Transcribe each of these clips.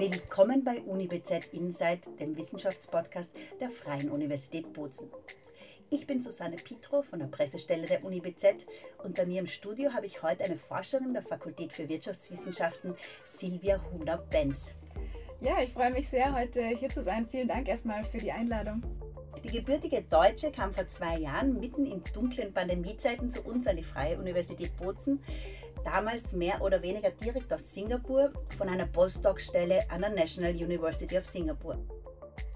Willkommen bei UniBZ Insight, dem Wissenschaftspodcast der Freien Universität Bozen. Ich bin Susanne Pitro von der Pressestelle der UniBZ und bei mir im Studio habe ich heute eine Forscherin der Fakultät für Wirtschaftswissenschaften, Silvia Huner-Benz. Ja, ich freue mich sehr, heute hier zu sein. Vielen Dank erstmal für die Einladung. Die gebürtige Deutsche kam vor zwei Jahren mitten in dunklen Pandemiezeiten zu uns an die Freie Universität Bozen, damals mehr oder weniger direkt aus Singapur von einer Postdoc-Stelle an der National University of Singapore.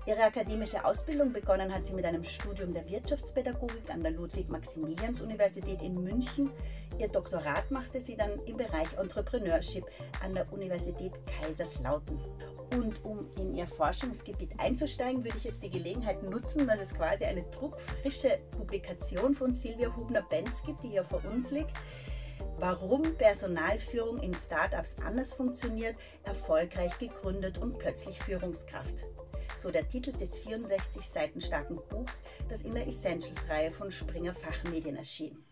Ihre akademische Ausbildung begonnen hat sie mit einem Studium der Wirtschaftspädagogik an der Ludwig-Maximilians-Universität in München. Ihr Doktorat machte sie dann im Bereich Entrepreneurship an der Universität Kaiserslautern. Und um in ihr Forschungsgebiet einzusteigen, würde ich jetzt die Gelegenheit nutzen, dass es quasi eine druckfrische Publikation von Silvia Hubner-Benz gibt, die hier vor uns liegt. Warum Personalführung in Startups anders funktioniert, erfolgreich gegründet und plötzlich Führungskraft so der Titel des 64 Seiten starken Buchs, das in der Essentials-Reihe von Springer Fachmedien erschien.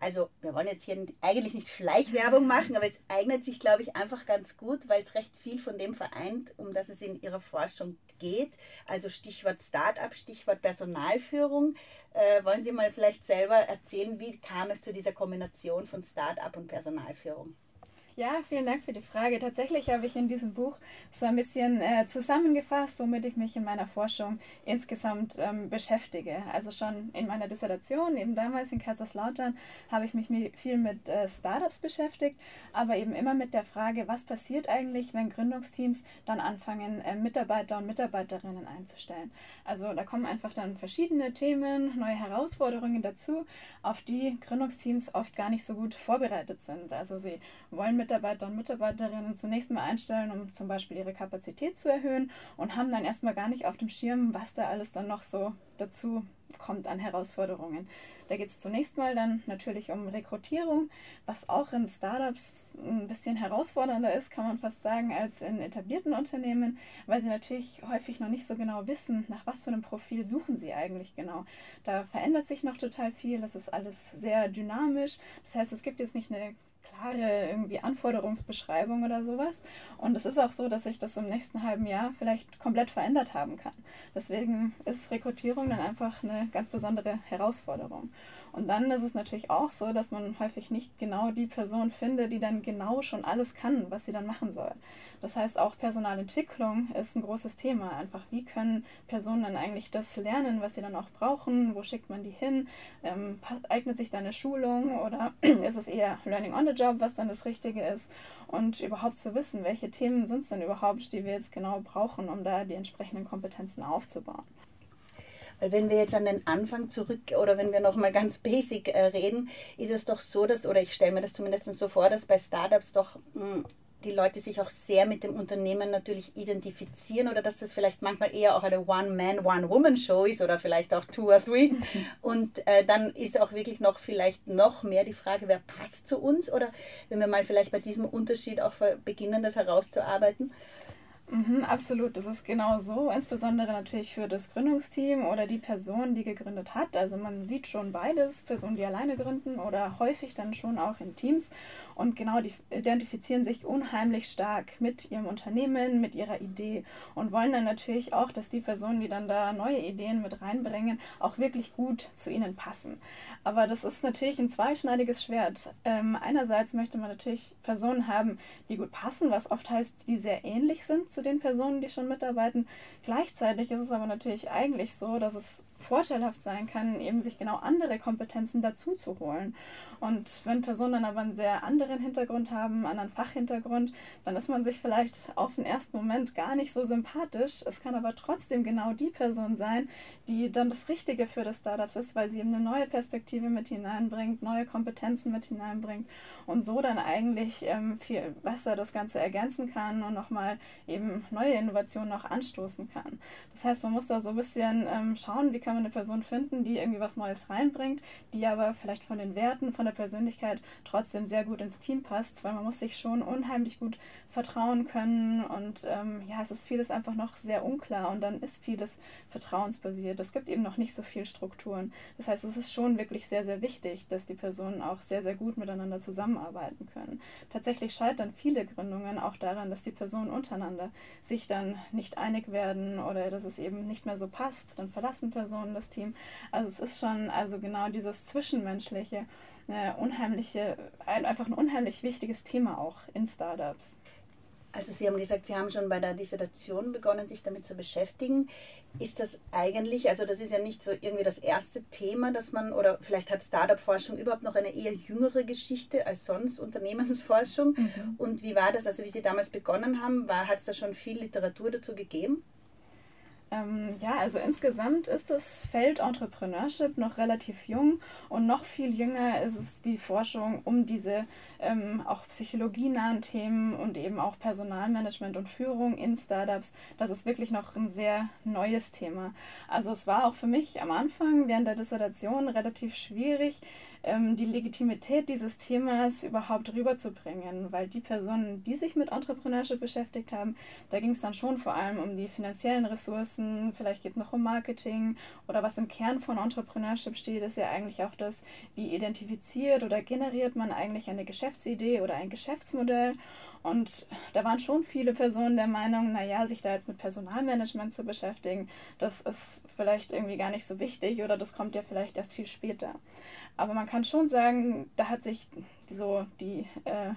Also wir wollen jetzt hier eigentlich nicht Schleichwerbung machen, aber es eignet sich, glaube ich, einfach ganz gut, weil es recht viel von dem vereint, um das es in Ihrer Forschung geht. Also Stichwort Start-up, Stichwort Personalführung. Äh, wollen Sie mal vielleicht selber erzählen, wie kam es zu dieser Kombination von Start-up und Personalführung? Ja, vielen Dank für die Frage. Tatsächlich habe ich in diesem Buch so ein bisschen äh, zusammengefasst, womit ich mich in meiner Forschung insgesamt ähm, beschäftige. Also schon in meiner Dissertation, eben damals in Kaiserslautern, habe ich mich viel mit äh, Startups beschäftigt, aber eben immer mit der Frage, was passiert eigentlich, wenn Gründungsteams dann anfangen, äh, Mitarbeiter und Mitarbeiterinnen einzustellen. Also da kommen einfach dann verschiedene Themen, neue Herausforderungen dazu, auf die Gründungsteams oft gar nicht so gut vorbereitet sind. Also sie wollen Mitarbeiter und Mitarbeiterinnen zunächst mal einstellen, um zum Beispiel ihre Kapazität zu erhöhen und haben dann erstmal gar nicht auf dem Schirm, was da alles dann noch so dazu kommt an Herausforderungen. Da geht es zunächst mal dann natürlich um Rekrutierung, was auch in Startups ein bisschen herausfordernder ist, kann man fast sagen, als in etablierten Unternehmen, weil sie natürlich häufig noch nicht so genau wissen, nach was für einem Profil suchen sie eigentlich genau. Da verändert sich noch total viel, das ist alles sehr dynamisch. Das heißt, es gibt jetzt nicht eine klare irgendwie Anforderungsbeschreibung oder sowas. Und es ist auch so, dass sich das im nächsten halben Jahr vielleicht komplett verändert haben kann. Deswegen ist Rekrutierung dann einfach eine ganz besondere Herausforderung. Und dann ist es natürlich auch so, dass man häufig nicht genau die Person findet, die dann genau schon alles kann, was sie dann machen soll. Das heißt, auch Personalentwicklung ist ein großes Thema. Einfach, wie können Personen dann eigentlich das lernen, was sie dann auch brauchen? Wo schickt man die hin? Ähm, eignet sich da eine Schulung oder ist es eher Learning on the Job, was dann das Richtige ist? Und überhaupt zu wissen, welche Themen sind es denn überhaupt, die wir jetzt genau brauchen, um da die entsprechenden Kompetenzen aufzubauen. Weil wenn wir jetzt an den Anfang zurück oder wenn wir nochmal ganz basic äh, reden, ist es doch so, dass, oder ich stelle mir das zumindest so vor, dass bei Startups doch mh, hm, die Leute sich auch sehr mit dem Unternehmen natürlich identifizieren oder dass das vielleicht manchmal eher auch eine One-Man, One-Woman-Show ist oder vielleicht auch Two or Three. Und äh, dann ist auch wirklich noch vielleicht noch mehr die Frage, wer passt zu uns oder wenn wir mal vielleicht bei diesem Unterschied auch beginnen, das herauszuarbeiten. Mhm, absolut, das ist genau so, insbesondere natürlich für das Gründungsteam oder die Person, die gegründet hat. Also man sieht schon beides, Personen, die alleine gründen oder häufig dann schon auch in Teams. Und genau, die identifizieren sich unheimlich stark mit ihrem Unternehmen, mit ihrer Idee und wollen dann natürlich auch, dass die Personen, die dann da neue Ideen mit reinbringen, auch wirklich gut zu ihnen passen. Aber das ist natürlich ein zweischneidiges Schwert. Ähm, einerseits möchte man natürlich Personen haben, die gut passen, was oft heißt, die sehr ähnlich sind zu den Personen, die schon mitarbeiten. Gleichzeitig ist es aber natürlich eigentlich so, dass es vorteilhaft sein kann, eben sich genau andere Kompetenzen dazu zu holen. Und wenn Personen dann aber einen sehr anderen Hintergrund haben, einen anderen Fachhintergrund, dann ist man sich vielleicht auf den ersten Moment gar nicht so sympathisch. Es kann aber trotzdem genau die Person sein, die dann das Richtige für das Startup ist, weil sie eben eine neue Perspektive mit hineinbringt, neue Kompetenzen mit hineinbringt und so dann eigentlich ähm, viel besser das Ganze ergänzen kann und nochmal eben neue Innovationen noch anstoßen kann. Das heißt, man muss da so ein bisschen ähm, schauen, wie kann kann man eine Person finden, die irgendwie was Neues reinbringt, die aber vielleicht von den Werten, von der Persönlichkeit trotzdem sehr gut ins Team passt, weil man muss sich schon unheimlich gut vertrauen können und ähm, ja, es ist vieles einfach noch sehr unklar und dann ist vieles vertrauensbasiert. Es gibt eben noch nicht so viel Strukturen. Das heißt, es ist schon wirklich sehr, sehr wichtig, dass die Personen auch sehr, sehr gut miteinander zusammenarbeiten können. Tatsächlich scheitern viele Gründungen auch daran, dass die Personen untereinander sich dann nicht einig werden oder dass es eben nicht mehr so passt. Dann verlassen Personen das Team. Also es ist schon also genau dieses Zwischenmenschliche, äh, unheimliche, ein, einfach ein unheimlich wichtiges Thema auch in Startups. Also Sie haben gesagt, Sie haben schon bei der Dissertation begonnen, sich damit zu beschäftigen. Ist das eigentlich, also das ist ja nicht so irgendwie das erste Thema, dass man, oder vielleicht hat Startup-Forschung überhaupt noch eine eher jüngere Geschichte als sonst Unternehmensforschung. Mhm. Und wie war das, also wie Sie damals begonnen haben, hat es da schon viel Literatur dazu gegeben? Ähm, ja, also insgesamt ist das Feld Entrepreneurship noch relativ jung und noch viel jünger ist es die Forschung um diese ähm, auch psychologienahen Themen und eben auch Personalmanagement und Führung in Startups. Das ist wirklich noch ein sehr neues Thema. Also es war auch für mich am Anfang während der Dissertation relativ schwierig, ähm, die Legitimität dieses Themas überhaupt rüberzubringen, weil die Personen, die sich mit Entrepreneurship beschäftigt haben, da ging es dann schon vor allem um die finanziellen Ressourcen, vielleicht geht es noch um Marketing. Oder was im Kern von Entrepreneurship steht, ist ja eigentlich auch das, wie identifiziert oder generiert man eigentlich eine Geschäftsidee oder ein Geschäftsmodell. Und da waren schon viele Personen der Meinung, naja, sich da jetzt mit Personalmanagement zu beschäftigen, das ist vielleicht irgendwie gar nicht so wichtig oder das kommt ja vielleicht erst viel später. Aber man kann schon sagen, da hat sich so die, äh,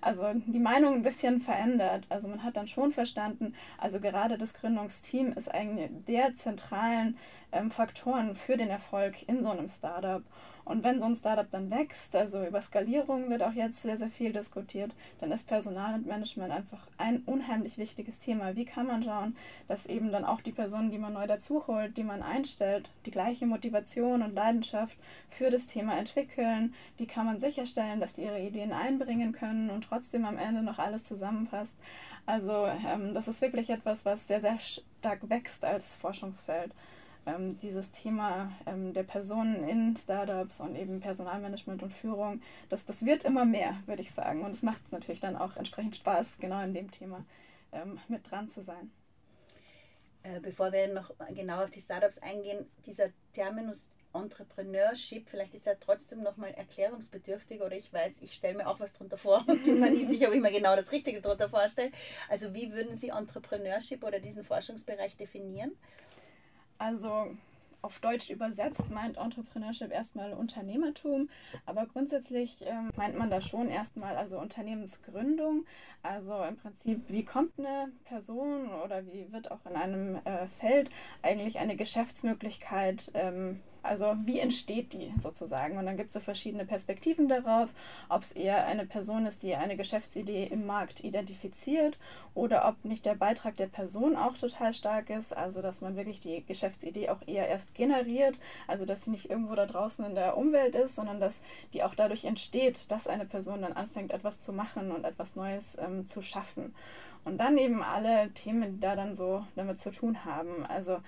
also die Meinung ein bisschen verändert. Also man hat dann schon verstanden, also gerade das Gründungsteam ist eigentlich der zentralen ähm, Faktoren für den Erfolg in so einem Startup. Und wenn so ein Startup dann wächst, also über Skalierung wird auch jetzt sehr, sehr viel diskutiert, dann ist Personal und Management einfach ein unheimlich wichtiges Thema. Wie kann man schauen, dass eben dann auch die Personen, die man neu dazu holt, die man einstellt, die gleiche Motivation und Leidenschaft für das Thema entwickeln? Wie kann man sicherstellen, dass die ihre Ideen einbringen können und trotzdem am Ende noch alles zusammenpasst? Also ähm, das ist wirklich etwas, was sehr, sehr stark wächst als Forschungsfeld ähm, dieses Thema ähm, der Personen in Startups und eben Personalmanagement und Führung, das, das wird immer mehr, würde ich sagen. Und es macht natürlich dann auch entsprechend Spaß, genau in dem Thema ähm, mit dran zu sein. Äh, bevor wir noch genau auf die Startups eingehen, dieser Terminus Entrepreneurship, vielleicht ist er trotzdem nochmal erklärungsbedürftig oder ich weiß, ich stelle mir auch was darunter vor und bin mir nicht sicher, ob ich mir genau das Richtige darunter vorstelle. Also wie würden Sie Entrepreneurship oder diesen Forschungsbereich definieren? Also auf Deutsch übersetzt meint Entrepreneurship erstmal Unternehmertum, aber grundsätzlich ähm, meint man da schon erstmal also Unternehmensgründung. Also im Prinzip, wie kommt eine Person oder wie wird auch in einem äh, Feld eigentlich eine Geschäftsmöglichkeit ähm, also wie entsteht die sozusagen? Und dann gibt es so verschiedene Perspektiven darauf, ob es eher eine Person ist, die eine Geschäftsidee im Markt identifiziert oder ob nicht der Beitrag der Person auch total stark ist, also dass man wirklich die Geschäftsidee auch eher erst generiert, also dass sie nicht irgendwo da draußen in der Umwelt ist, sondern dass die auch dadurch entsteht, dass eine Person dann anfängt, etwas zu machen und etwas Neues ähm, zu schaffen. Und dann eben alle Themen, die da dann so damit zu tun haben. Also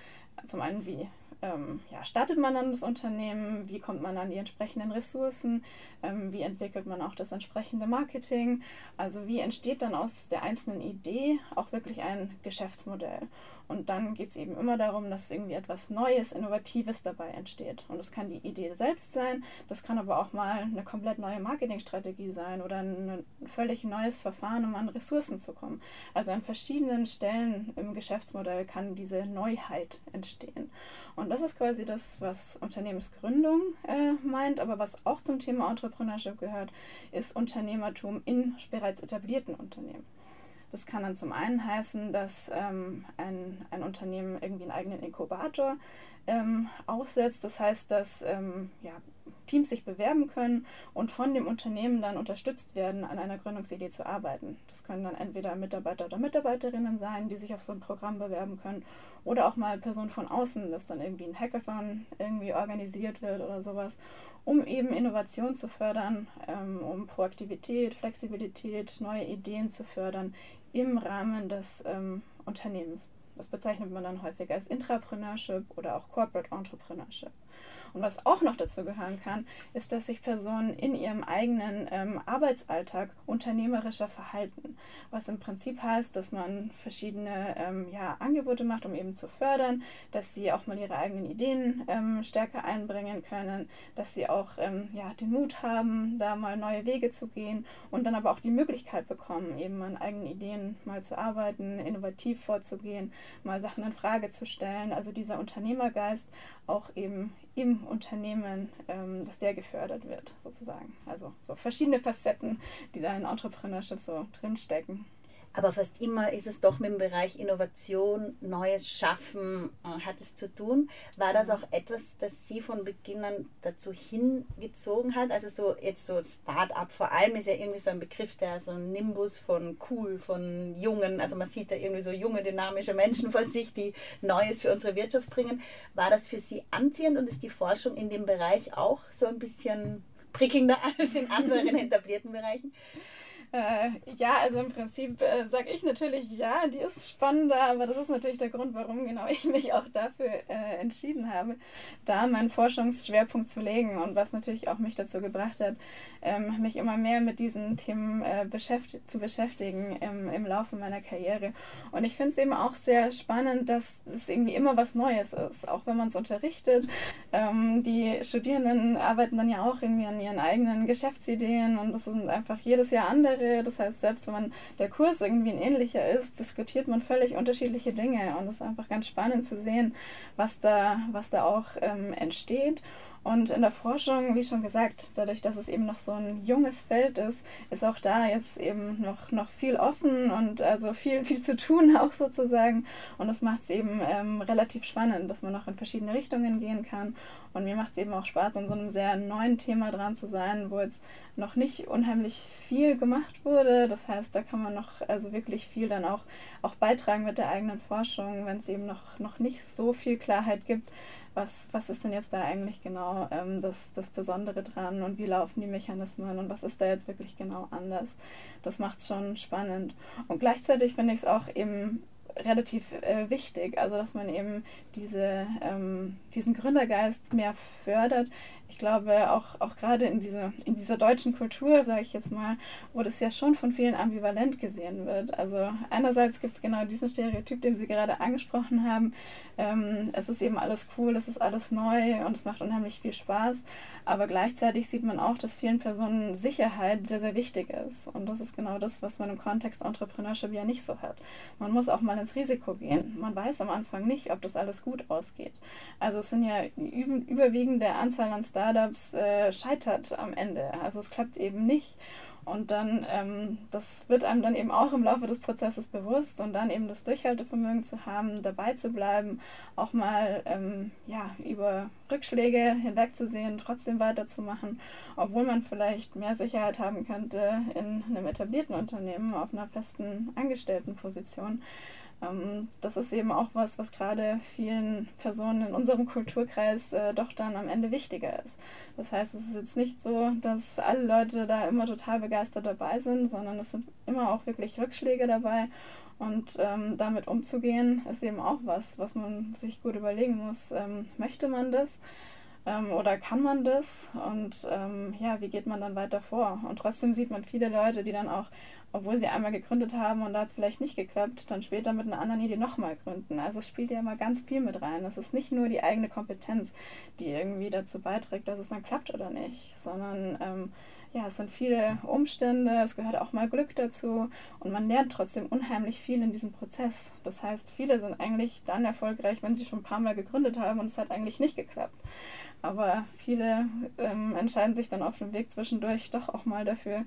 zum einen, wie ähm, ja, startet man dann das Unternehmen, wie kommt man an die entsprechenden Ressourcen, ähm, wie entwickelt man auch das entsprechende Marketing, also wie entsteht dann aus der einzelnen Idee auch wirklich ein Geschäftsmodell. Und dann geht es eben immer darum, dass irgendwie etwas Neues, Innovatives dabei entsteht. Und das kann die Idee selbst sein, das kann aber auch mal eine komplett neue Marketingstrategie sein oder ein völlig neues Verfahren, um an Ressourcen zu kommen. Also an verschiedenen Stellen im Geschäftsmodell kann diese Neuheit entstehen. Und das ist quasi das, was Unternehmensgründung äh, meint, aber was auch zum Thema Entrepreneurship gehört, ist Unternehmertum in bereits etablierten Unternehmen. Das kann dann zum einen heißen, dass ähm, ein, ein Unternehmen irgendwie einen eigenen Inkubator ähm, aufsetzt. Das heißt, dass ähm, ja, Teams sich bewerben können und von dem Unternehmen dann unterstützt werden, an einer Gründungsidee zu arbeiten. Das können dann entweder Mitarbeiter oder Mitarbeiterinnen sein, die sich auf so ein Programm bewerben können, oder auch mal Personen von außen, dass dann irgendwie ein Hackathon irgendwie organisiert wird oder sowas, um eben Innovation zu fördern, ähm, um Proaktivität, Flexibilität, neue Ideen zu fördern im Rahmen des ähm, Unternehmens. Das bezeichnet man dann häufig als Intrapreneurship oder auch Corporate Entrepreneurship. Und was auch noch dazu gehören kann, ist, dass sich Personen in ihrem eigenen ähm, Arbeitsalltag unternehmerischer verhalten. Was im Prinzip heißt, dass man verschiedene ähm, ja, Angebote macht, um eben zu fördern, dass sie auch mal ihre eigenen Ideen ähm, stärker einbringen können, dass sie auch ähm, ja, den Mut haben, da mal neue Wege zu gehen und dann aber auch die Möglichkeit bekommen, eben an eigenen Ideen mal zu arbeiten, innovativ vorzugehen, mal Sachen in Frage zu stellen. Also dieser Unternehmergeist auch eben im Unternehmen, ähm, dass der gefördert wird, sozusagen. Also so verschiedene Facetten, die da in Entrepreneurship so drinstecken. Aber fast immer ist es doch mit dem Bereich Innovation, Neues Schaffen, äh, hat es zu tun. War das auch etwas, das Sie von Beginn an dazu hingezogen hat? Also so jetzt so Start-up vor allem ist ja irgendwie so ein Begriff, der so ein Nimbus von cool, von jungen, also man sieht da irgendwie so junge, dynamische Menschen vor sich, die Neues für unsere Wirtschaft bringen. War das für Sie anziehend und ist die Forschung in dem Bereich auch so ein bisschen prickelnder als in anderen etablierten Bereichen? Äh, ja, also im Prinzip äh, sage ich natürlich ja, die ist spannender, aber das ist natürlich der Grund, warum genau ich mich auch dafür äh, entschieden habe, da meinen Forschungsschwerpunkt zu legen und was natürlich auch mich dazu gebracht hat, ähm, mich immer mehr mit diesen Themen äh, beschäftigt, zu beschäftigen im, im Laufe meiner Karriere. Und ich finde es eben auch sehr spannend, dass es irgendwie immer was Neues ist, auch wenn man es unterrichtet. Ähm, die Studierenden arbeiten dann ja auch irgendwie an ihren eigenen Geschäftsideen und das sind einfach jedes Jahr andere. Das heißt, selbst wenn man der Kurs irgendwie ein ähnlicher ist, diskutiert man völlig unterschiedliche Dinge. Und es ist einfach ganz spannend zu sehen, was da, was da auch ähm, entsteht. Und in der Forschung, wie schon gesagt, dadurch, dass es eben noch so ein junges Feld ist, ist auch da jetzt eben noch, noch viel offen und also viel, viel zu tun auch sozusagen. Und das macht es eben ähm, relativ spannend, dass man noch in verschiedene Richtungen gehen kann. Und mir macht es eben auch Spaß, an so einem sehr neuen Thema dran zu sein, wo jetzt noch nicht unheimlich viel gemacht wurde. Das heißt, da kann man noch also wirklich viel dann auch, auch beitragen mit der eigenen Forschung, wenn es eben noch, noch nicht so viel Klarheit gibt was, was ist denn jetzt da eigentlich genau ähm, das, das Besondere dran und wie laufen die Mechanismen und was ist da jetzt wirklich genau anders. Das macht es schon spannend. Und gleichzeitig finde ich es auch eben relativ äh, wichtig, also dass man eben diese, ähm, diesen Gründergeist mehr fördert, ich glaube, auch, auch gerade in, diese, in dieser deutschen Kultur, sage ich jetzt mal, wo das ja schon von vielen ambivalent gesehen wird. Also einerseits gibt es genau diesen Stereotyp, den Sie gerade angesprochen haben. Ähm, es ist eben alles cool, es ist alles neu und es macht unheimlich viel Spaß. Aber gleichzeitig sieht man auch, dass vielen Personen Sicherheit sehr, sehr wichtig ist. Und das ist genau das, was man im Kontext Entrepreneurship ja nicht so hat. Man muss auch mal ins Risiko gehen. Man weiß am Anfang nicht, ob das alles gut ausgeht. Also es sind ja überwiegende Anzahl an Startups, Startups äh, scheitert am Ende. Also es klappt eben nicht. Und dann, ähm, das wird einem dann eben auch im Laufe des Prozesses bewusst und dann eben das Durchhaltevermögen zu haben, dabei zu bleiben, auch mal ähm, ja, über Rückschläge hinwegzusehen, trotzdem weiterzumachen, obwohl man vielleicht mehr Sicherheit haben könnte in einem etablierten Unternehmen auf einer festen Angestelltenposition. Ähm, das ist eben auch was, was gerade vielen Personen in unserem Kulturkreis äh, doch dann am Ende wichtiger ist. Das heißt, es ist jetzt nicht so, dass alle Leute da immer total begeistert dabei sind, sondern es sind immer auch wirklich Rückschläge dabei. Und ähm, damit umzugehen, ist eben auch was, was man sich gut überlegen muss. Ähm, möchte man das? Ähm, oder kann man das? Und ähm, ja, wie geht man dann weiter vor? Und trotzdem sieht man viele Leute, die dann auch obwohl sie einmal gegründet haben und da hat es vielleicht nicht geklappt, dann später mit einer anderen Idee nochmal gründen. Also es spielt ja immer ganz viel mit rein. Es ist nicht nur die eigene Kompetenz, die irgendwie dazu beiträgt, dass es dann klappt oder nicht, sondern ähm, ja, es sind viele Umstände, es gehört auch mal Glück dazu und man lernt trotzdem unheimlich viel in diesem Prozess. Das heißt, viele sind eigentlich dann erfolgreich, wenn sie schon ein paar Mal gegründet haben und es hat eigentlich nicht geklappt. Aber viele ähm, entscheiden sich dann auf dem Weg zwischendurch doch auch mal dafür,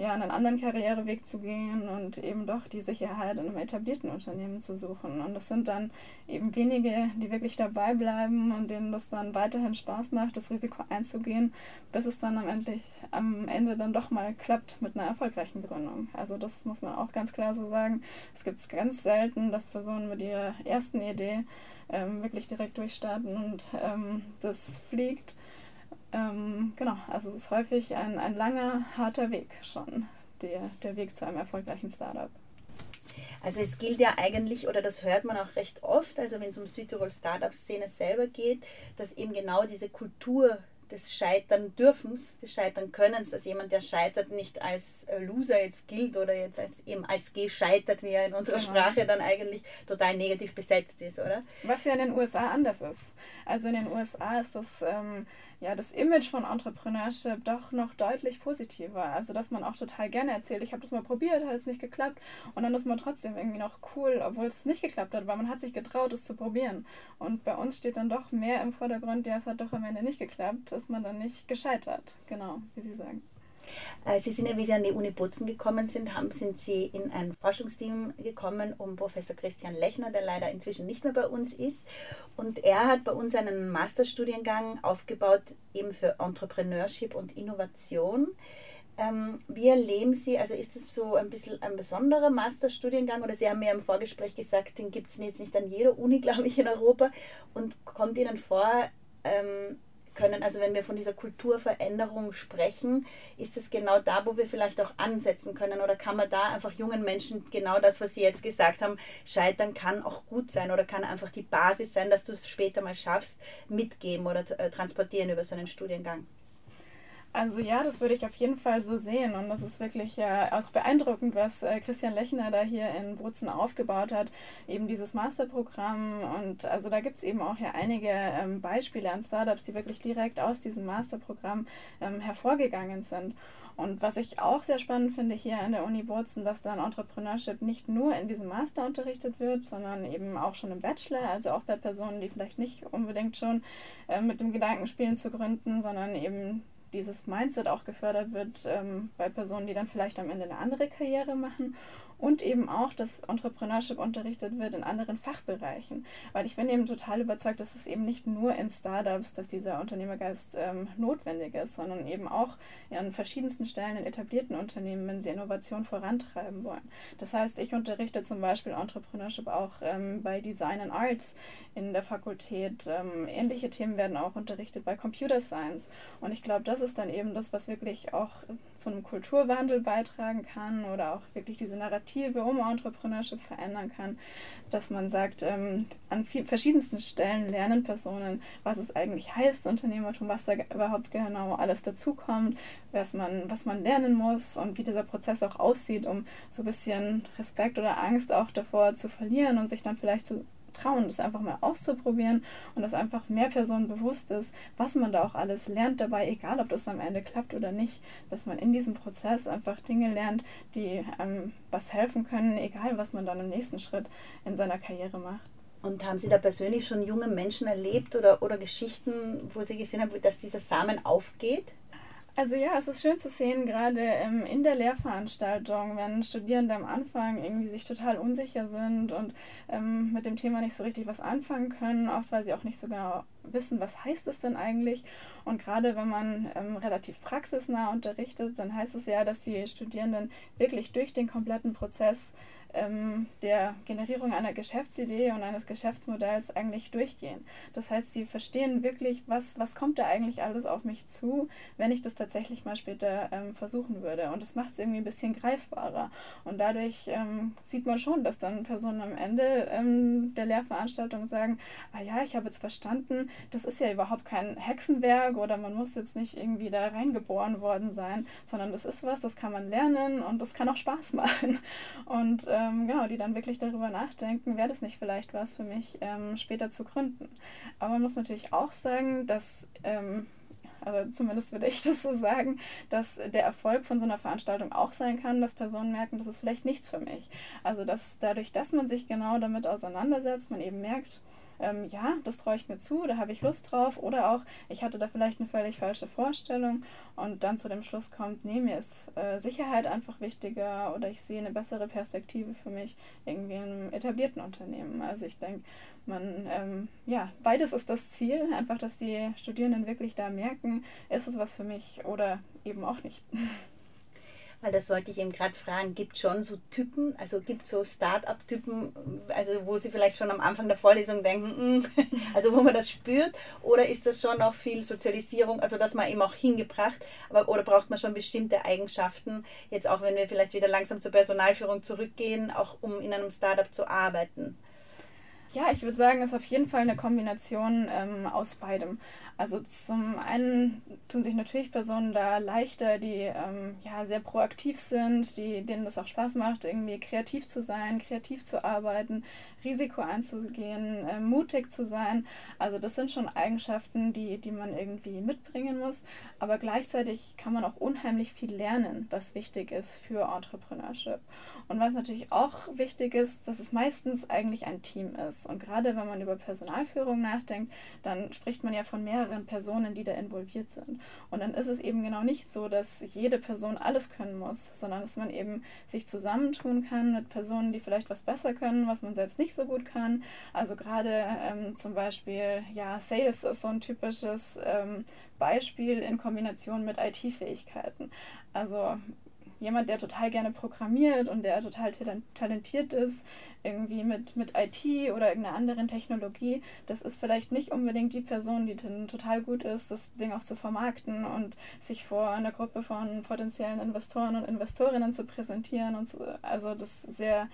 ja, einen anderen Karriereweg zu gehen und eben doch die Sicherheit in einem etablierten Unternehmen zu suchen. Und das sind dann eben wenige, die wirklich dabei bleiben und denen das dann weiterhin Spaß macht, das Risiko einzugehen, bis es dann am Ende, am Ende dann doch mal klappt mit einer erfolgreichen Gründung. Also das muss man auch ganz klar so sagen. Es gibt es ganz selten, dass Personen mit ihrer ersten Idee ähm, wirklich direkt durchstarten und ähm, das fliegt. Ähm, genau, also es ist häufig ein, ein langer, harter Weg schon, der, der Weg zu einem erfolgreichen Startup. Also es gilt ja eigentlich, oder das hört man auch recht oft, also wenn es um Südtirol Startup-Szene selber geht, dass eben genau diese Kultur des Scheitern dürfens, des Scheitern Könnens, dass jemand, der scheitert, nicht als äh, Loser jetzt gilt oder jetzt als eben als gescheitert, wie er in unserer genau. Sprache dann eigentlich total negativ besetzt ist, oder? Was ja in den USA anders ist. Also in den USA ist das ähm, ja, das Image von Entrepreneurship doch noch deutlich positiver. Also, dass man auch total gerne erzählt, ich habe das mal probiert, hat es nicht geklappt. Und dann ist man trotzdem irgendwie noch cool, obwohl es nicht geklappt hat, weil man hat sich getraut, es zu probieren. Und bei uns steht dann doch mehr im Vordergrund, ja, es hat doch am Ende nicht geklappt, ist man dann nicht gescheitert. Genau, wie Sie sagen. Äh, sie sind ja, wie Sie an die Uni Bozen gekommen sind, haben, sind Sie in ein Forschungsteam gekommen um Professor Christian Lechner, der leider inzwischen nicht mehr bei uns ist. Und er hat bei uns einen Masterstudiengang aufgebaut, eben für Entrepreneurship und Innovation. Ähm, wie erleben Sie, also ist das so ein bisschen ein besonderer Masterstudiengang oder Sie haben mir im Vorgespräch gesagt, den gibt es jetzt nicht an jeder Uni, glaube ich, in Europa und kommt Ihnen vor, ähm, können. Also wenn wir von dieser Kulturveränderung sprechen, ist es genau da, wo wir vielleicht auch ansetzen können oder kann man da einfach jungen Menschen genau das, was Sie jetzt gesagt haben, scheitern kann auch gut sein oder kann einfach die Basis sein, dass du es später mal schaffst, mitgeben oder äh, transportieren über so einen Studiengang. Also ja, das würde ich auf jeden Fall so sehen. Und das ist wirklich äh, auch beeindruckend, was äh, Christian Lechner da hier in Bozen aufgebaut hat, eben dieses Masterprogramm. Und also da gibt es eben auch ja einige ähm, Beispiele an Startups, die wirklich direkt aus diesem Masterprogramm ähm, hervorgegangen sind. Und was ich auch sehr spannend finde hier an der Uni Bozen, dass dann Entrepreneurship nicht nur in diesem Master unterrichtet wird, sondern eben auch schon im Bachelor, also auch bei Personen, die vielleicht nicht unbedingt schon äh, mit dem Gedanken spielen zu gründen, sondern eben dieses Mindset auch gefördert wird ähm, bei Personen, die dann vielleicht am Ende eine andere Karriere machen und eben auch, dass Entrepreneurship unterrichtet wird in anderen Fachbereichen. Weil ich bin eben total überzeugt, dass es eben nicht nur in Startups, dass dieser Unternehmergeist ähm, notwendig ist, sondern eben auch an verschiedensten Stellen in etablierten Unternehmen, wenn sie Innovation vorantreiben wollen. Das heißt, ich unterrichte zum Beispiel Entrepreneurship auch ähm, bei Design and Arts in der Fakultät. Ähm, ähnliche Themen werden auch unterrichtet bei Computer Science. Und ich glaube, das ist dann eben das, was wirklich auch zu einem Kulturwandel beitragen kann oder auch wirklich diese Narrative Perspektive um Entrepreneurship verändern kann, dass man sagt, ähm, an viel, verschiedensten Stellen lernen Personen, was es eigentlich heißt, Unternehmertum, was da überhaupt genau alles dazukommt, was man, was man lernen muss und wie dieser Prozess auch aussieht, um so ein bisschen Respekt oder Angst auch davor zu verlieren und sich dann vielleicht zu trauen, das einfach mal auszuprobieren und dass einfach mehr Personen bewusst ist, was man da auch alles lernt dabei, egal ob das am Ende klappt oder nicht, dass man in diesem Prozess einfach Dinge lernt, die einem was helfen können, egal was man dann im nächsten Schritt in seiner Karriere macht. Und haben Sie da persönlich schon junge Menschen erlebt oder, oder Geschichten, wo Sie gesehen haben, dass dieser Samen aufgeht? Also ja, es ist schön zu sehen, gerade ähm, in der Lehrveranstaltung, wenn Studierende am Anfang irgendwie sich total unsicher sind und ähm, mit dem Thema nicht so richtig was anfangen können, oft weil sie auch nicht so genau wissen, was heißt es denn eigentlich. Und gerade wenn man ähm, relativ praxisnah unterrichtet, dann heißt es ja, dass die Studierenden wirklich durch den kompletten Prozess ähm, der Generierung einer Geschäftsidee und eines Geschäftsmodells eigentlich durchgehen. Das heißt, sie verstehen wirklich, was, was kommt da eigentlich alles auf mich zu, wenn ich das tatsächlich mal später ähm, versuchen würde. Und das macht es irgendwie ein bisschen greifbarer. Und dadurch ähm, sieht man schon, dass dann Personen am Ende ähm, der Lehrveranstaltung sagen, ah ja, ich habe jetzt verstanden, das ist ja überhaupt kein Hexenwerk oder man muss jetzt nicht irgendwie da reingeboren worden sein, sondern das ist was, das kann man lernen und das kann auch Spaß machen. Und äh, ähm, genau, die dann wirklich darüber nachdenken, wäre das nicht vielleicht was für mich, ähm, später zu gründen. Aber man muss natürlich auch sagen, dass, ähm, also zumindest würde ich das so sagen, dass der Erfolg von so einer Veranstaltung auch sein kann, dass Personen merken, das ist vielleicht nichts für mich. Also dass dadurch, dass man sich genau damit auseinandersetzt, man eben merkt, ähm, ja, das traue ich mir zu, da habe ich Lust drauf. Oder auch, ich hatte da vielleicht eine völlig falsche Vorstellung und dann zu dem Schluss kommt, nee, mir ist äh, Sicherheit einfach wichtiger oder ich sehe eine bessere Perspektive für mich irgendwie in einem etablierten Unternehmen. Also ich denke, man, ähm, ja, beides ist das Ziel, einfach, dass die Studierenden wirklich da merken, ist es was für mich oder eben auch nicht. Weil das wollte ich eben gerade fragen, gibt es schon so Typen, also gibt so Start-up-Typen, also wo Sie vielleicht schon am Anfang der Vorlesung denken, mm, also wo man das spürt, oder ist das schon noch viel Sozialisierung, also dass man eben auch hingebracht, aber, oder braucht man schon bestimmte Eigenschaften, jetzt auch wenn wir vielleicht wieder langsam zur Personalführung zurückgehen, auch um in einem Startup zu arbeiten? Ja, ich würde sagen, es ist auf jeden Fall eine Kombination ähm, aus beidem. Also zum einen tun sich natürlich Personen da leichter, die ähm, ja sehr proaktiv sind, die, denen das auch Spaß macht, irgendwie kreativ zu sein, kreativ zu arbeiten, Risiko einzugehen, äh, mutig zu sein. Also das sind schon Eigenschaften, die, die man irgendwie mitbringen muss. Aber gleichzeitig kann man auch unheimlich viel lernen, was wichtig ist für Entrepreneurship. Und was natürlich auch wichtig ist, dass es meistens eigentlich ein Team ist. Und gerade wenn man über Personalführung nachdenkt, dann spricht man ja von mehreren Personen, die da involviert sind. Und dann ist es eben genau nicht so, dass jede Person alles können muss, sondern dass man eben sich zusammentun kann mit Personen, die vielleicht was besser können, was man selbst nicht so gut kann. Also gerade ähm, zum Beispiel, ja, Sales ist so ein typisches ähm, Beispiel in Kombination mit IT-Fähigkeiten. Also jemand, der total gerne programmiert und der total talentiert ist, irgendwie mit, mit IT oder irgendeiner anderen Technologie, das ist vielleicht nicht unbedingt die Person, die total gut ist, das Ding auch zu vermarkten und sich vor einer Gruppe von potenziellen Investoren und Investorinnen zu präsentieren und so, also das sehr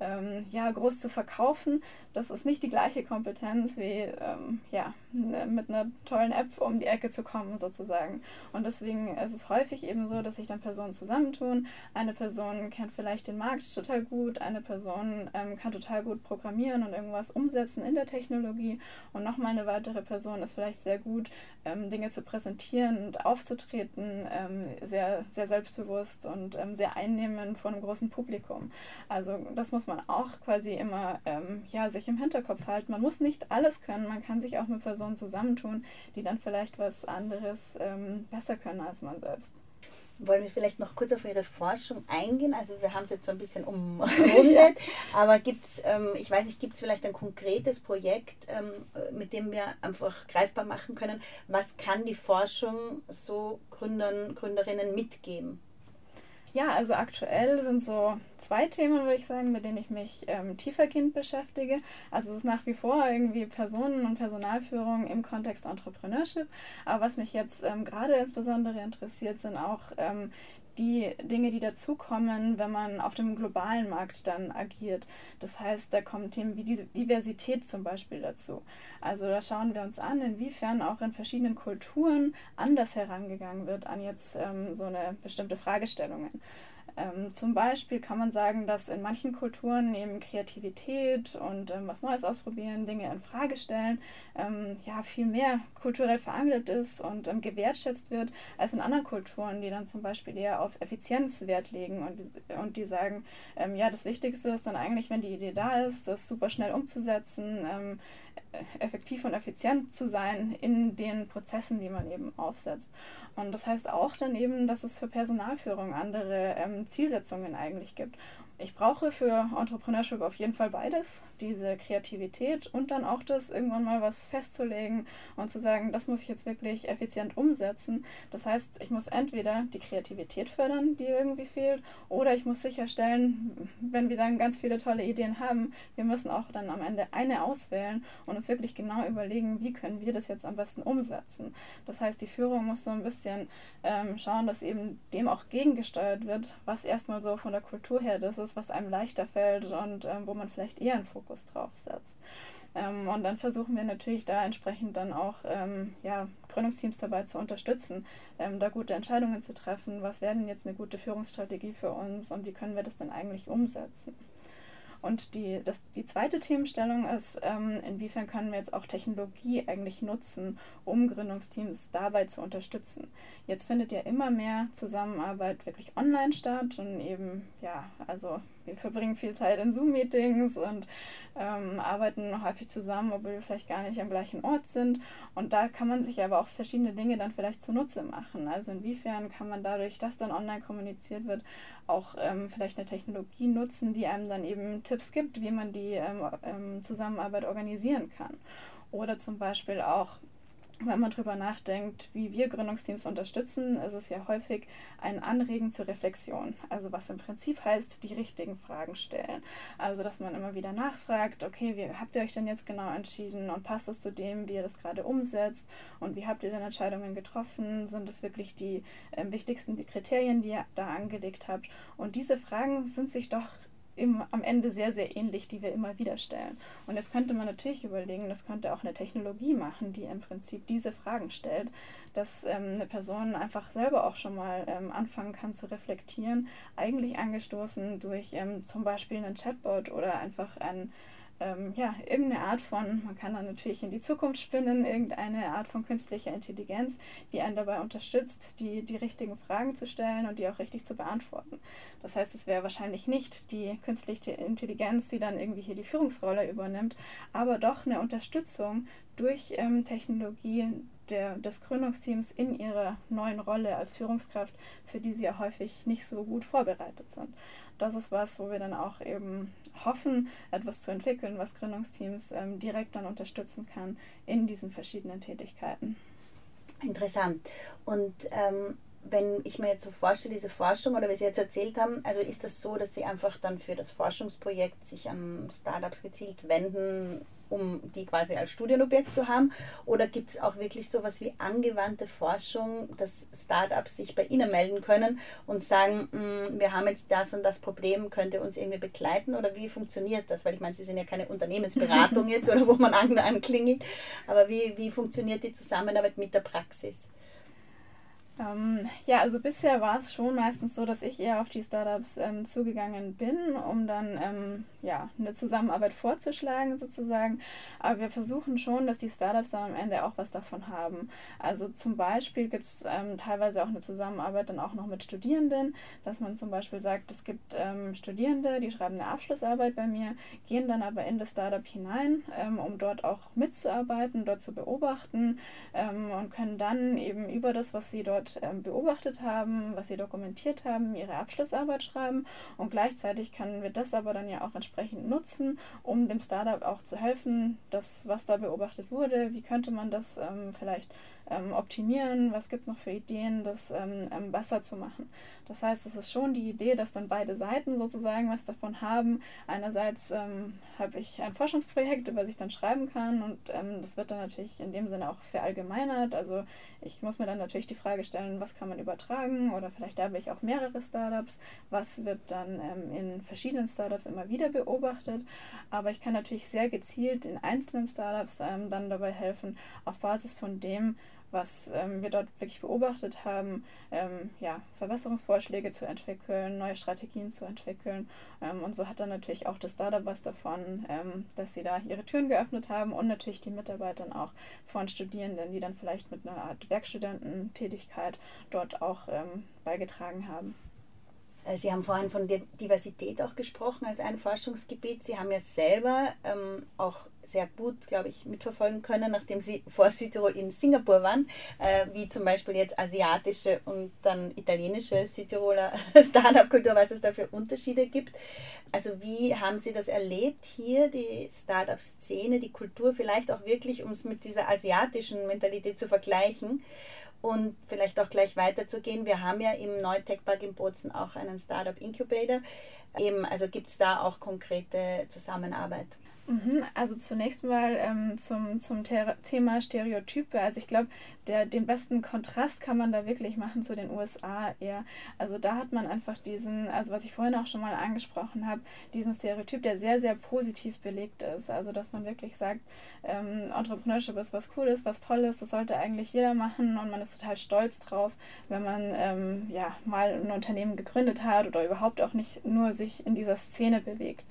ähm, ja, groß zu verkaufen, das ist nicht die gleiche Kompetenz wie ähm, ja, ne, mit einer tollen App um die Ecke zu kommen sozusagen. Und deswegen ist es häufig eben so, dass sich dann Personen zusammentun. Eine Person kennt vielleicht den Markt total gut, eine Person ähm, kann total gut programmieren und irgendwas umsetzen in der Technologie und nochmal eine weitere Person ist vielleicht sehr gut, ähm, Dinge zu präsentieren und aufzutreten, ähm, sehr, sehr selbstbewusst und ähm, sehr einnehmend vor einem großen Publikum. Also das muss man auch quasi immer ähm, ja, sich im Hinterkopf halten. Man muss nicht alles können, man kann sich auch mit Personen zusammentun, die dann vielleicht was anderes ähm, besser können als man selbst. Wollen wir vielleicht noch kurz auf Ihre Forschung eingehen? Also wir haben es jetzt so ein bisschen umrundet, aber gibt es, ähm, ich weiß nicht, gibt es vielleicht ein konkretes Projekt, ähm, mit dem wir einfach greifbar machen können, was kann die Forschung so Gründern, Gründerinnen mitgeben? Ja, also aktuell sind so zwei Themen, würde ich sagen, mit denen ich mich ähm, tiefergehend beschäftige. Also es ist nach wie vor irgendwie Personen- und Personalführung im Kontext Entrepreneurship. Aber was mich jetzt ähm, gerade insbesondere interessiert, sind auch ähm, die Dinge, die dazukommen, wenn man auf dem globalen Markt dann agiert. Das heißt, da kommen Themen wie diese Diversität zum Beispiel dazu. Also da schauen wir uns an, inwiefern auch in verschiedenen Kulturen anders herangegangen wird an jetzt ähm, so eine bestimmte Fragestellungen. Ähm, zum Beispiel kann man sagen, dass in manchen Kulturen eben Kreativität und ähm, was Neues ausprobieren, Dinge in Frage stellen, ähm, ja, viel mehr kulturell verankert ist und ähm, gewertschätzt wird, als in anderen Kulturen, die dann zum Beispiel eher auf Effizienz Wert legen und, und die sagen, ähm, ja, das Wichtigste ist dann eigentlich, wenn die Idee da ist, das super schnell umzusetzen, ähm, effektiv und effizient zu sein in den Prozessen, die man eben aufsetzt. Und das heißt auch dann eben, dass es für Personalführung andere ähm, Zielsetzungen eigentlich gibt. Ich brauche für Entrepreneurship auf jeden Fall beides, diese Kreativität und dann auch das, irgendwann mal was festzulegen und zu sagen, das muss ich jetzt wirklich effizient umsetzen. Das heißt, ich muss entweder die Kreativität fördern, die irgendwie fehlt, oder ich muss sicherstellen, wenn wir dann ganz viele tolle Ideen haben, wir müssen auch dann am Ende eine auswählen und uns wirklich genau überlegen, wie können wir das jetzt am besten umsetzen. Das heißt, die Führung muss so ein bisschen ähm, schauen, dass eben dem auch gegengesteuert wird, was erstmal so von der Kultur her das ist ist, was einem leichter fällt und ähm, wo man vielleicht eher einen Fokus drauf setzt. Ähm, und dann versuchen wir natürlich da entsprechend dann auch ähm, ja, Gründungsteams dabei zu unterstützen, ähm, da gute Entscheidungen zu treffen. Was wäre denn jetzt eine gute Führungsstrategie für uns und wie können wir das dann eigentlich umsetzen? Und die, das, die zweite Themenstellung ist, ähm, inwiefern können wir jetzt auch Technologie eigentlich nutzen, um Gründungsteams dabei zu unterstützen. Jetzt findet ja immer mehr Zusammenarbeit wirklich online statt und eben, ja, also wir verbringen viel Zeit in Zoom-Meetings und ähm, arbeiten häufig zusammen, obwohl wir vielleicht gar nicht am gleichen Ort sind. Und da kann man sich aber auch verschiedene Dinge dann vielleicht zunutze machen. Also inwiefern kann man dadurch, dass dann online kommuniziert wird, auch ähm, vielleicht eine Technologie nutzen, die einem dann eben Tipps gibt, wie man die ähm, ähm Zusammenarbeit organisieren kann. Oder zum Beispiel auch wenn man darüber nachdenkt, wie wir Gründungsteams unterstützen, ist es ja häufig ein Anregen zur Reflexion. Also was im Prinzip heißt, die richtigen Fragen stellen. Also dass man immer wieder nachfragt, okay, wie habt ihr euch denn jetzt genau entschieden und passt es zu dem, wie ihr das gerade umsetzt und wie habt ihr denn Entscheidungen getroffen? Sind es wirklich die äh, wichtigsten die Kriterien, die ihr da angelegt habt? Und diese Fragen sind sich doch im, am Ende sehr, sehr ähnlich, die wir immer wieder stellen. Und jetzt könnte man natürlich überlegen, das könnte auch eine Technologie machen, die im Prinzip diese Fragen stellt, dass ähm, eine Person einfach selber auch schon mal ähm, anfangen kann zu reflektieren, eigentlich angestoßen durch ähm, zum Beispiel einen Chatbot oder einfach ein ähm, ja, irgendeine Art von, man kann dann natürlich in die Zukunft spinnen, irgendeine Art von künstlicher Intelligenz, die einen dabei unterstützt, die, die richtigen Fragen zu stellen und die auch richtig zu beantworten. Das heißt, es wäre wahrscheinlich nicht die künstliche Intelligenz, die dann irgendwie hier die Führungsrolle übernimmt, aber doch eine Unterstützung durch ähm, Technologie der, des Gründungsteams in ihrer neuen Rolle als Führungskraft, für die sie ja häufig nicht so gut vorbereitet sind das ist was, wo wir dann auch eben hoffen, etwas zu entwickeln, was Gründungsteams ähm, direkt dann unterstützen kann in diesen verschiedenen Tätigkeiten. Interessant. Und ähm, wenn ich mir jetzt so vorstelle, diese Forschung oder wie Sie jetzt erzählt haben, also ist das so, dass Sie einfach dann für das Forschungsprojekt sich an Startups gezielt wenden um die quasi als Studienobjekt zu haben? Oder gibt es auch wirklich so etwas wie angewandte Forschung, dass Startups sich bei Ihnen melden können und sagen, mm, wir haben jetzt das und das Problem, könnt ihr uns irgendwie begleiten? Oder wie funktioniert das? Weil ich meine, Sie sind ja keine Unternehmensberatung jetzt oder wo man anklingelt, aber wie, wie funktioniert die Zusammenarbeit mit der Praxis? Ähm, ja, also bisher war es schon meistens so, dass ich eher auf die Startups ähm, zugegangen bin, um dann ähm, ja, eine Zusammenarbeit vorzuschlagen sozusagen. Aber wir versuchen schon, dass die Startups dann am Ende auch was davon haben. Also zum Beispiel gibt es ähm, teilweise auch eine Zusammenarbeit dann auch noch mit Studierenden, dass man zum Beispiel sagt, es gibt ähm, Studierende, die schreiben eine Abschlussarbeit bei mir, gehen dann aber in das Startup hinein, ähm, um dort auch mitzuarbeiten, dort zu beobachten und können dann eben über das, was sie dort dort ähm, beobachtet haben, was sie dokumentiert haben, ihre Abschlussarbeit schreiben. Und gleichzeitig können wir das aber dann ja auch entsprechend nutzen, um dem Startup auch zu helfen, das, was da beobachtet wurde, wie könnte man das ähm, vielleicht ähm, optimieren, was gibt es noch für Ideen, das ähm, ähm, besser zu machen. Das heißt, es ist schon die Idee, dass dann beide Seiten sozusagen was davon haben. Einerseits ähm, habe ich ein Forschungsprojekt, über das ich dann schreiben kann und ähm, das wird dann natürlich in dem Sinne auch verallgemeinert. Also ich muss mir dann natürlich die Frage stellen, was kann man übertragen oder vielleicht habe ich auch mehrere Startups, was wird dann ähm, in verschiedenen Startups immer wieder beobachtet. Aber ich kann natürlich sehr gezielt in einzelnen Startups dann dabei helfen, auf Basis von dem, was ähm, wir dort wirklich beobachtet haben, ähm, ja, Verbesserungsvorschläge zu entwickeln, neue Strategien zu entwickeln. Ähm, und so hat dann natürlich auch das Startup was davon, ähm, dass sie da ihre Türen geöffnet haben und natürlich die Mitarbeiter auch von Studierenden, die dann vielleicht mit einer Art Werkstudententätigkeit dort auch ähm, beigetragen haben. Äh, Sie haben vorhin von Diversität auch gesprochen als ein Forschungsgebiet. Sie haben ja selber ähm, auch sehr gut, glaube ich, mitverfolgen können, nachdem Sie vor Südtirol in Singapur waren, äh, wie zum Beispiel jetzt asiatische und dann italienische Südtiroler Startup-Kultur, was es da für Unterschiede gibt. Also wie haben Sie das erlebt hier, die Startup-Szene, die Kultur vielleicht auch wirklich, um es mit dieser asiatischen Mentalität zu vergleichen? Und vielleicht auch gleich weiterzugehen, wir haben ja im Neutech Park in Bozen auch einen Startup Incubator. Eben, also gibt es da auch konkrete Zusammenarbeit? Mhm, also zunächst mal ähm, zum, zum Thema Stereotype. Also ich glaube, den besten Kontrast kann man da wirklich machen zu den USA eher. Also da hat man einfach diesen, also was ich vorhin auch schon mal angesprochen habe, diesen Stereotyp, der sehr, sehr positiv belegt ist. Also dass man wirklich sagt, ähm, Entrepreneurship ist was Cooles, was Tolles, das sollte eigentlich jeder machen und man ist total stolz drauf, wenn man ähm, ja mal ein Unternehmen gegründet hat oder überhaupt auch nicht nur sich in dieser Szene bewegt.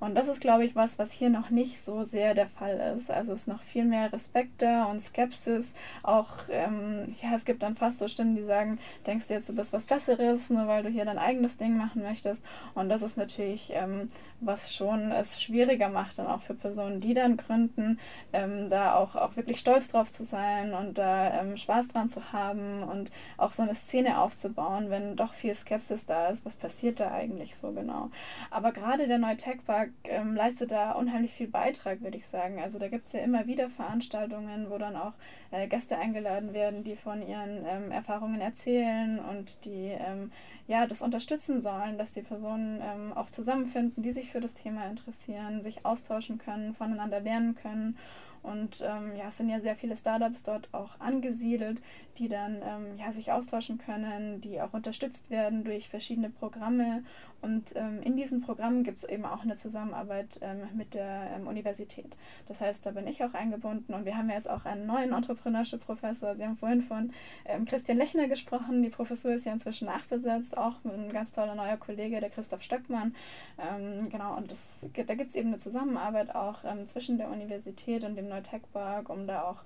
Und das ist, glaube ich, was, was hier noch nicht so sehr der Fall ist. Also es ist noch viel mehr Respekt da und Skepsis. Auch, ähm, ja, es gibt dann fast so Stimmen, die sagen, denkst du jetzt, du bist was Besseres, nur weil du hier dein eigenes Ding machen möchtest. Und das ist natürlich, ähm, was schon es schwieriger macht, dann auch für Personen, die dann gründen, ähm, da auch, auch wirklich stolz drauf zu sein und da ähm, Spaß dran zu haben und auch so eine Szene aufzubauen, wenn doch viel Skepsis da ist, was passiert da eigentlich so genau. Aber gerade der neue Tech Park Tech-Park ähm, leistet da unheimlich viel Beitrag, würde ich sagen. Also da gibt es ja immer wieder Veranstaltungen, wo dann auch äh, Gäste eingeladen werden, die von ihren ähm, Erfahrungen erzählen und die ähm, ja, das unterstützen sollen, dass die Personen ähm, auch zusammenfinden, die sich für das Thema interessieren, sich austauschen können, voneinander lernen können und ähm, ja, es sind ja sehr viele Startups dort auch angesiedelt, die dann ähm, ja, sich austauschen können, die auch unterstützt werden durch verschiedene Programme. Und ähm, in diesen Programmen gibt es eben auch eine Zusammenarbeit ähm, mit der ähm, Universität. Das heißt, da bin ich auch eingebunden und wir haben jetzt auch einen neuen Entrepreneurship-Professor. Sie haben vorhin von ähm, Christian Lechner gesprochen. Die Professur ist ja inzwischen nachbesetzt, auch einem ganz toller neuer Kollege, der Christoph Stöckmann. genau, und das, da gibt es eben eine Zusammenarbeit auch zwischen der Universität und dem Neutech Park, um da auch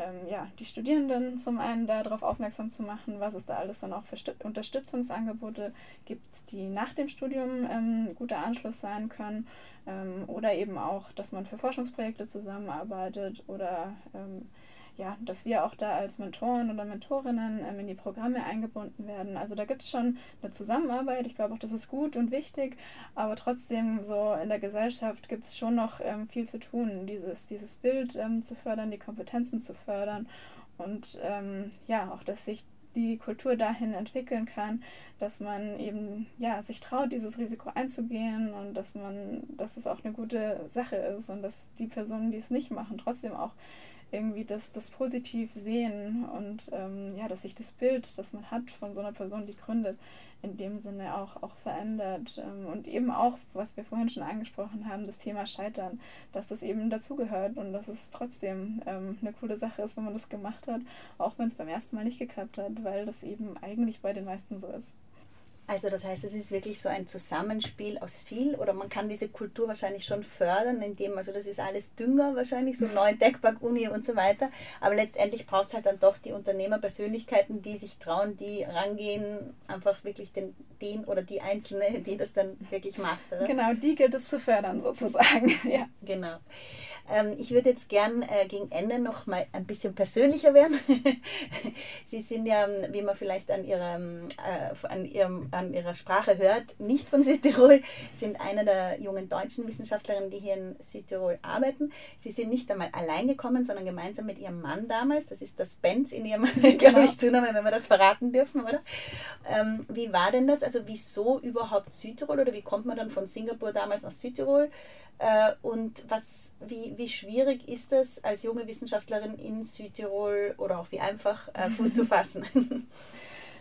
ähm, ja, die Studierenden zum einen darauf aufmerksam zu machen, was es da alles dann auch für Stu Unterstützungsangebote gibt, die nach dem Studium ähm, guter Anschluss sein können. Ähm, oder eben auch, dass man für Forschungsprojekte zusammenarbeitet oder ähm, ja, dass wir auch da als Mentoren oder Mentorinnen ähm, in die Programme eingebunden werden. Also da gibt es schon eine Zusammenarbeit. Ich glaube auch, das ist gut und wichtig, aber trotzdem so in der Gesellschaft gibt es schon noch ähm, viel zu tun, dieses, dieses Bild ähm, zu fördern, die Kompetenzen zu fördern und ähm, ja, auch, dass sich die Kultur dahin entwickeln kann, dass man eben ja sich traut, dieses Risiko einzugehen und dass man, dass es auch eine gute Sache ist und dass die Personen, die es nicht machen, trotzdem auch irgendwie das, das positiv sehen und ähm, ja, dass sich das Bild, das man hat von so einer Person, die gründet, in dem Sinne auch, auch verändert. Ähm, und eben auch, was wir vorhin schon angesprochen haben, das Thema Scheitern, dass das eben dazugehört und dass es trotzdem ähm, eine coole Sache ist, wenn man das gemacht hat, auch wenn es beim ersten Mal nicht geklappt hat, weil das eben eigentlich bei den meisten so ist. Also das heißt, es ist wirklich so ein Zusammenspiel aus viel oder man kann diese Kultur wahrscheinlich schon fördern, indem, also das ist alles Dünger wahrscheinlich, so neue Deckback, Uni und so weiter, aber letztendlich braucht es halt dann doch die Unternehmerpersönlichkeiten, die sich trauen, die rangehen, einfach wirklich den, den oder die Einzelne, die das dann wirklich macht. Oder? Genau, die gilt es zu fördern sozusagen, ja. Genau. Ähm, ich würde jetzt gern äh, gegen Ende noch mal ein bisschen persönlicher werden. Sie sind ja, wie man vielleicht an, ihrem, äh, an, ihrem, an Ihrer Sprache hört, nicht von Südtirol, sind einer der jungen deutschen Wissenschaftlerinnen, die hier in Südtirol arbeiten. Sie sind nicht einmal allein gekommen, sondern gemeinsam mit ihrem Mann damals. Das ist das Benz in ihrem, genau. glaube ich, Zunahme, wenn wir das verraten dürfen, oder? Ähm, wie war denn das? Also wieso überhaupt Südtirol oder wie kommt man dann von Singapur damals nach Südtirol? Äh, und was, wie, wie schwierig ist es als junge Wissenschaftlerin in Südtirol oder auch wie einfach äh, Fuß zu fassen?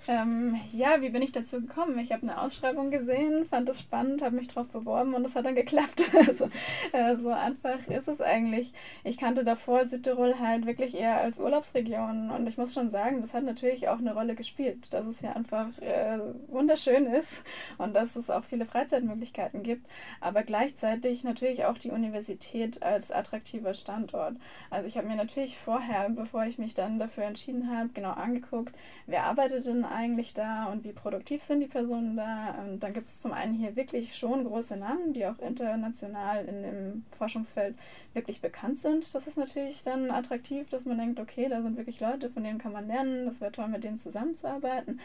Ähm, ja, wie bin ich dazu gekommen? Ich habe eine Ausschreibung gesehen, fand es spannend, habe mich darauf beworben und es hat dann geklappt. also, äh, so einfach ist es eigentlich. Ich kannte davor Südtirol halt wirklich eher als Urlaubsregion und ich muss schon sagen, das hat natürlich auch eine Rolle gespielt, dass es hier einfach äh, wunderschön ist und dass es auch viele Freizeitmöglichkeiten gibt, aber gleichzeitig natürlich auch die Universität als attraktiver Standort. Also ich habe mir natürlich vorher, bevor ich mich dann dafür entschieden habe, genau angeguckt, wer arbeitet denn eigentlich da und wie produktiv sind die Personen da. Und dann gibt es zum einen hier wirklich schon große Namen, die auch international in dem Forschungsfeld wirklich bekannt sind. Das ist natürlich dann attraktiv, dass man denkt, okay, da sind wirklich Leute, von denen kann man lernen, das wäre toll, mit denen zusammenzuarbeiten.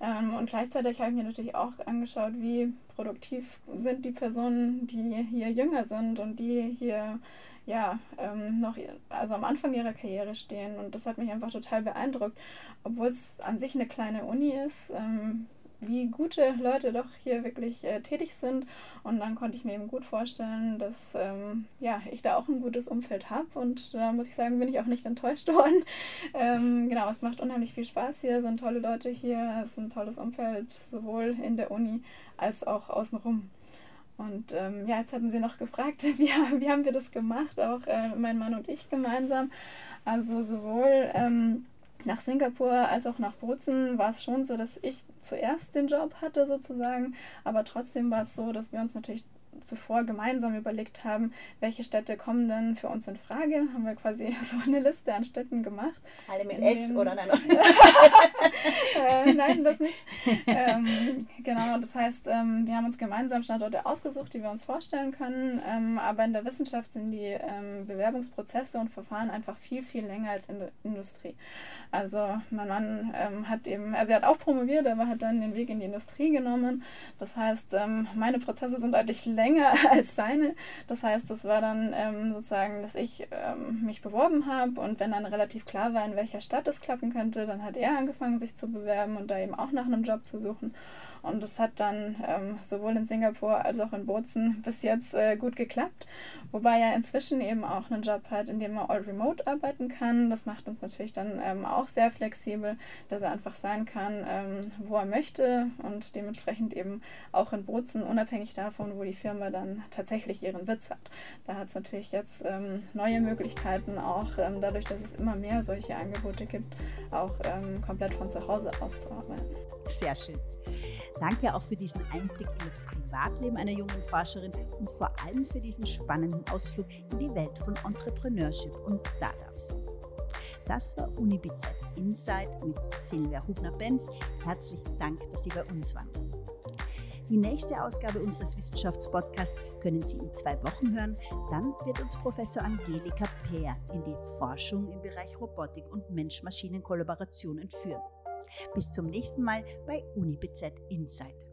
Ähm, und gleichzeitig habe ich mir natürlich auch angeschaut, wie produktiv sind die Personen, die hier jünger sind und die hier ja, ähm, noch also am Anfang ihrer Karriere stehen. Und das hat mich einfach total beeindruckt, obwohl es an sich eine kleine Uni ist, ähm, wie gute Leute doch hier wirklich äh, tätig sind. Und dann konnte ich mir eben gut vorstellen, dass ähm, ja, ich da auch ein gutes Umfeld habe. Und da muss ich sagen, bin ich auch nicht enttäuscht worden. Ähm, genau, es macht unheimlich viel Spaß hier, sind tolle Leute hier, es ist ein tolles Umfeld, sowohl in der Uni als auch außenrum. Und ähm, ja, jetzt hatten Sie noch gefragt, wie, wie haben wir das gemacht, auch äh, mein Mann und ich gemeinsam. Also sowohl ähm, nach Singapur als auch nach Bozen war es schon so, dass ich zuerst den Job hatte sozusagen, aber trotzdem war es so, dass wir uns natürlich zuvor gemeinsam überlegt haben, welche Städte kommen denn für uns in Frage. Haben wir quasi so eine Liste an Städten gemacht. Alle mit S oder nein? äh, nein, das nicht. Ähm, genau, das heißt, ähm, wir haben uns gemeinsam Standorte ausgesucht, die wir uns vorstellen können. Ähm, aber in der Wissenschaft sind die ähm, Bewerbungsprozesse und Verfahren einfach viel, viel länger als in der Industrie. Also mein Mann ähm, hat eben, also er hat auch promoviert, aber hat dann den Weg in die Industrie genommen. Das heißt, ähm, meine Prozesse sind deutlich länger länger als seine. Das heißt, das war dann ähm, sozusagen, dass ich ähm, mich beworben habe und wenn dann relativ klar war, in welcher Stadt es klappen könnte, dann hat er angefangen, sich zu bewerben und da eben auch nach einem Job zu suchen. Und es hat dann ähm, sowohl in Singapur als auch in Bozen bis jetzt äh, gut geklappt. Wobei er inzwischen eben auch einen Job hat, in dem er all remote arbeiten kann. Das macht uns natürlich dann ähm, auch sehr flexibel, dass er einfach sein kann, ähm, wo er möchte und dementsprechend eben auch in Bozen, unabhängig davon, wo die Firma dann tatsächlich ihren Sitz hat. Da hat es natürlich jetzt ähm, neue Möglichkeiten, auch ähm, dadurch, dass es immer mehr solche Angebote gibt, auch ähm, komplett von zu Hause aus zu arbeiten. Sehr schön. Danke auch für diesen Einblick in das Privatleben einer jungen Forscherin und vor allem für diesen spannenden Ausflug in die Welt von Entrepreneurship und Startups. Das war UniBZ Insight mit Silvia Hubner-Benz. Herzlichen Dank, dass Sie bei uns waren. Die nächste Ausgabe unseres Wissenschaftspodcasts können Sie in zwei Wochen hören. Dann wird uns Professor Angelika Peer in die Forschung im Bereich Robotik und Mensch-Maschinen-Kollaboration entführen. Bis zum nächsten Mal bei UniBZ Insight.